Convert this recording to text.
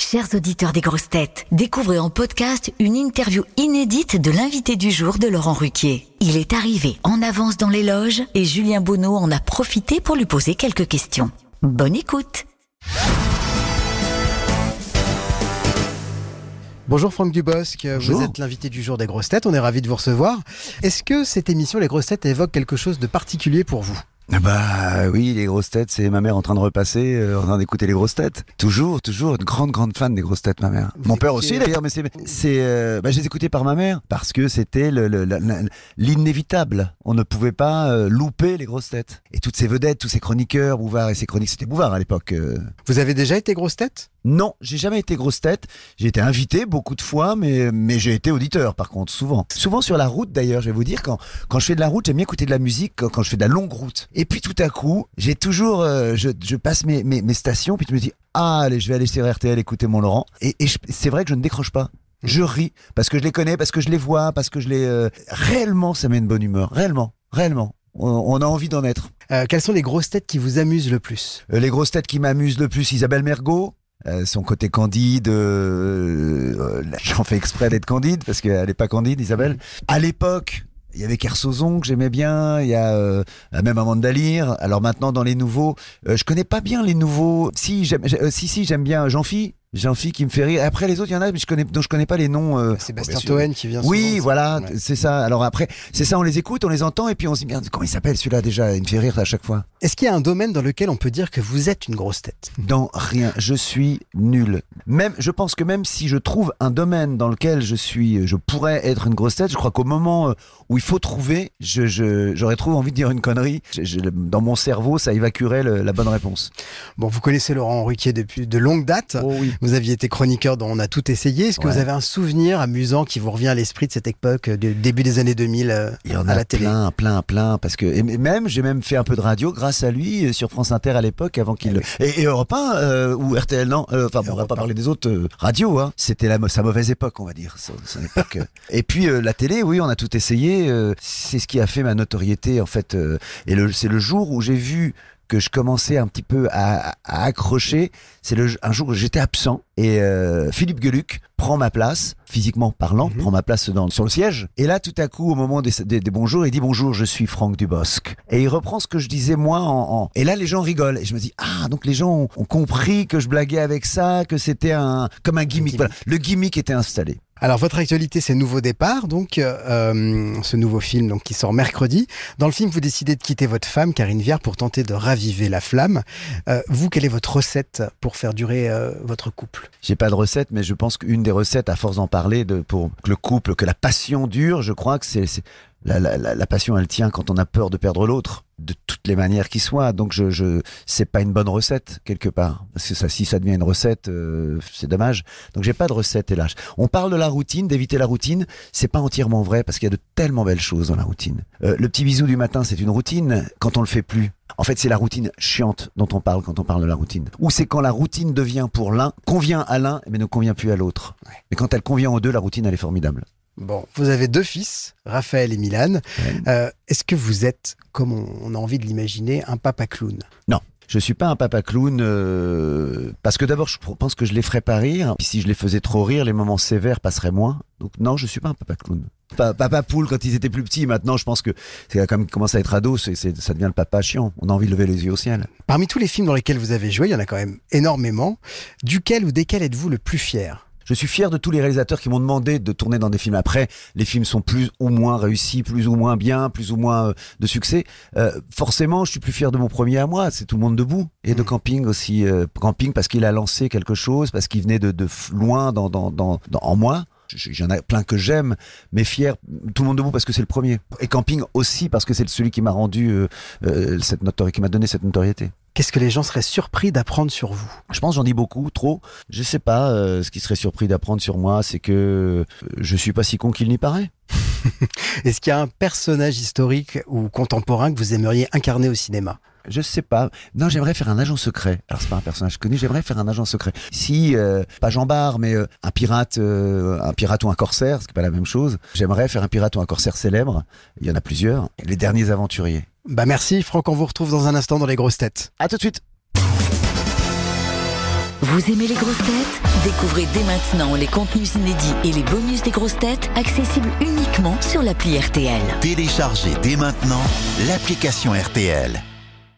Chers auditeurs des grosses têtes, découvrez en podcast une interview inédite de l'invité du jour de Laurent Ruquier. Il est arrivé en avance dans les loges et Julien Bonneau en a profité pour lui poser quelques questions. Bonne écoute Bonjour Franck Dubosc, Bonjour. vous êtes l'invité du jour des grosses têtes, on est ravi de vous recevoir. Est-ce que cette émission Les grosses têtes évoque quelque chose de particulier pour vous? Bah oui, les grosses têtes, c'est ma mère en train de repasser, euh, en train d'écouter les grosses têtes. Toujours, toujours, une grande, grande fan des grosses têtes, ma mère. Vous Mon père aussi d'ailleurs, mais c'est, c'est, euh, bah, je les écoutais par ma mère parce que c'était le, le- la- la- l'inévitable. On ne pouvait pas euh, louper les grosses têtes. Et toutes ces vedettes, tous ces chroniqueurs, Bouvard et ces chroniques, c'était Bouvard à l'époque. euh. Vous avez déjà été grosse tête Non, j'ai jamais été grosse tête. J'ai été invité beaucoup de fois, mais, mais j'ai été auditeur par contre, souvent. Souvent sur la route d'ailleurs, je vais vous dire, quand, quand je fais de la route, j'aime bien écouter de la musique quand, quand je fais de la longue route. Et puis tout à coup, j'ai toujours, euh, je, je passe mes, mes, mes stations, puis je me dis, ah allez, je vais aller sur RTL écouter mon Laurent. Et, c'est vrai que je ne décroche pas. Je ris parce que je les connais, parce que je les vois, parce que je les... euh, réellement, ça met une bonne humeur. Réellement, réellement. On, on a envie d'en être. Euh, Quelles sont les grosses têtes qui vous amusent le plus? Euh, les grosses têtes qui m'amusent le plus, Isabelle Mergot. Euh, son côté candide, euh, euh, j'en fais exprès d'être candide parce qu'elle est pas candide, Isabelle. À l'époque, il y avait Kersozon que j'aimais bien, il y a euh, même Amanda Lear. Alors maintenant dans les nouveaux, euh, je connais pas bien les nouveaux. Si j'aime, j'ai- euh, si si j'aime bien Jean-Phi, Jean-Phi qui me fait rire. Après les autres, il y en a mais je connais dont je connais pas les noms. euh, Sébastien sûr. Toen qui vient oui, souvent, voilà, Ouais. c'est ça. Alors après, c'est ça, on les écoute, on les entend, et puis on se dit, bien, comment il s'appelle celui-là déjà? Il me fait rire à chaque fois. Est-ce qu'il y a un domaine dans lequel on peut dire que vous êtes une grosse tête? Dans rien, je suis nul. Même, je pense que même si je trouve un domaine dans lequel je suis, je pourrais être une grosse tête, je crois qu'au moment euh, où il faut trouver, je, je- j'aurais trop envie de dire une connerie. Je- dans mon cerveau, ça évacuerait le- la bonne réponse. Bon, vous connaissez Laurent Ruquier depuis de longue date. Oh oui. Vous aviez été chroniqueur dont on a tout essayé. Est-ce que Ouais. vous avez un souvenir amusant qui vous revient à l'esprit de cette époque, euh, du début des années 2000 euh, Il y en à a la télé? plein, plein, plein, parce que et même j'ai même fait un peu de radio grâce à lui euh, sur France Inter à l'époque avant qu'il et, et Europe 1 euh, ou RTL non, euh, enfin bon, on va pas 1. parler des autres euh, radios, hein. C'était la, sa mauvaise époque, on va dire, son, son époque. euh. et puis euh, la télé, oui, on a tout essayé. euh, c'est ce qui a fait ma notoriété en fait. euh, et c'est le jour où j'ai vu que je commençais un petit peu à, à accrocher, c'est le, un jour où j'étais absent et euh, Philippe Geluc prend ma place, physiquement parlant, Mhm. prend ma place dans, sur le siège. Et là, tout à coup, au moment des, des, des bonjours, il dit bonjour, je suis Franck Dubosc. Et il reprend ce que je disais moi en, en- Et là, les gens rigolent. Et je me dis, ah, donc les gens ont, ont compris que je blaguais avec ça, que c'était un, comme un gimmick. gimmick. Voilà. Le gimmick était installé. Alors votre actualité c'est Nouveau départ, donc euh, ce nouveau film donc qui sort mercredi. Dans le film vous décidez de quitter votre femme Karine Viard pour tenter de raviver la flamme. Euh, vous quelle est votre recette pour faire durer euh, votre couple? J'ai pas de recette, mais je pense qu'une des recettes, à force d'en parler, pour que le couple, que la passion dure, je crois que c'est- la, la, la, la passion, elle tient quand on a peur de perdre l'autre, de toutes les manières qui soient. Donc je, je, c'est pas une bonne recette quelque part, parce que ça, si ça devient une recette, euh, c'est dommage. Donc j'ai pas de recette, hélas. On parle de la routine, d'éviter la routine. C'est pas entièrement vrai parce qu'il y a de tellement belles choses dans la routine. Euh, le petit bisou du matin, c'est une routine. Quand on le fait plus, en fait, c'est la routine chiante dont on parle quand on parle de la routine. Ou c'est quand la routine devient pour l'un, convient à l'un, mais ne convient plus à l'autre. Mais quand elle convient aux deux, la routine, elle est formidable. Bon, vous avez deux fils, Raphaël et Milan. Euh, Est-ce que vous êtes, comme on, a envie de l'imaginer, un papa clown? Je suis pas un papa clown euh, parce que d'abord, je pense que je les ferais pas rire. Puis si je les faisais trop rire, les moments sévères passeraient moins. Donc non, je suis pas un papa clown. Pa- Papa poule quand ils étaient plus petits. Maintenant, je pense que c'est quand même commence à être ado, c'est- ça devient le papa chiant. On a envie de lever les yeux au ciel. Parmi tous les films dans lesquels vous avez joué, il y en a quand même énormément. Duquel ou desquels êtes-vous le plus fier? Je suis fier de tous les réalisateurs qui m'ont demandé de tourner dans des films. Après, les films sont plus ou moins réussis, plus ou moins bien, plus ou moins euh, de succès. Euh, forcément, je suis plus fier de mon premier à moi. C'est tout le monde debout et de Mhm. Camping aussi. euh, camping parce qu'il a lancé quelque chose, parce qu'il venait de, de loin dans, dans, dans, dans- en moi. J'en ai plein que j'aime, mais fier, tout le monde debout parce que c'est le premier. Et Camping aussi parce que c'est celui qui m'a rendu euh, cette notoriété, qui m'a donné cette notoriété. Qu'est-ce que les gens seraient surpris d'apprendre sur vous? Je pense j'en dis beaucoup, trop. Je sais pas. euh, ce qui serait surpris d'apprendre sur moi, c'est que euh, je suis pas si con qu'il n'y paraît. Est-ce qu'il y a un personnage historique ou contemporain que vous aimeriez incarner au cinéma? Je sais pas. Non, j'aimerais faire un agent secret. Alors c'est pas un personnage connu. J'aimerais faire un agent secret. Si euh, pas Jean Bart, mais euh, un pirate, euh, un pirate ou un corsaire, ce qui est pas la même chose. J'aimerais faire un pirate ou un corsaire célèbre. Il y en a plusieurs. Les derniers aventuriers. Bah merci Franck, on vous retrouve dans un instant dans les grosses têtes. À tout de suite. Vous aimez les grosses têtes? Découvrez dès maintenant les contenus inédits et les bonus des grosses têtes accessibles uniquement sur l'appli RTL. Téléchargez dès maintenant l'application RTL.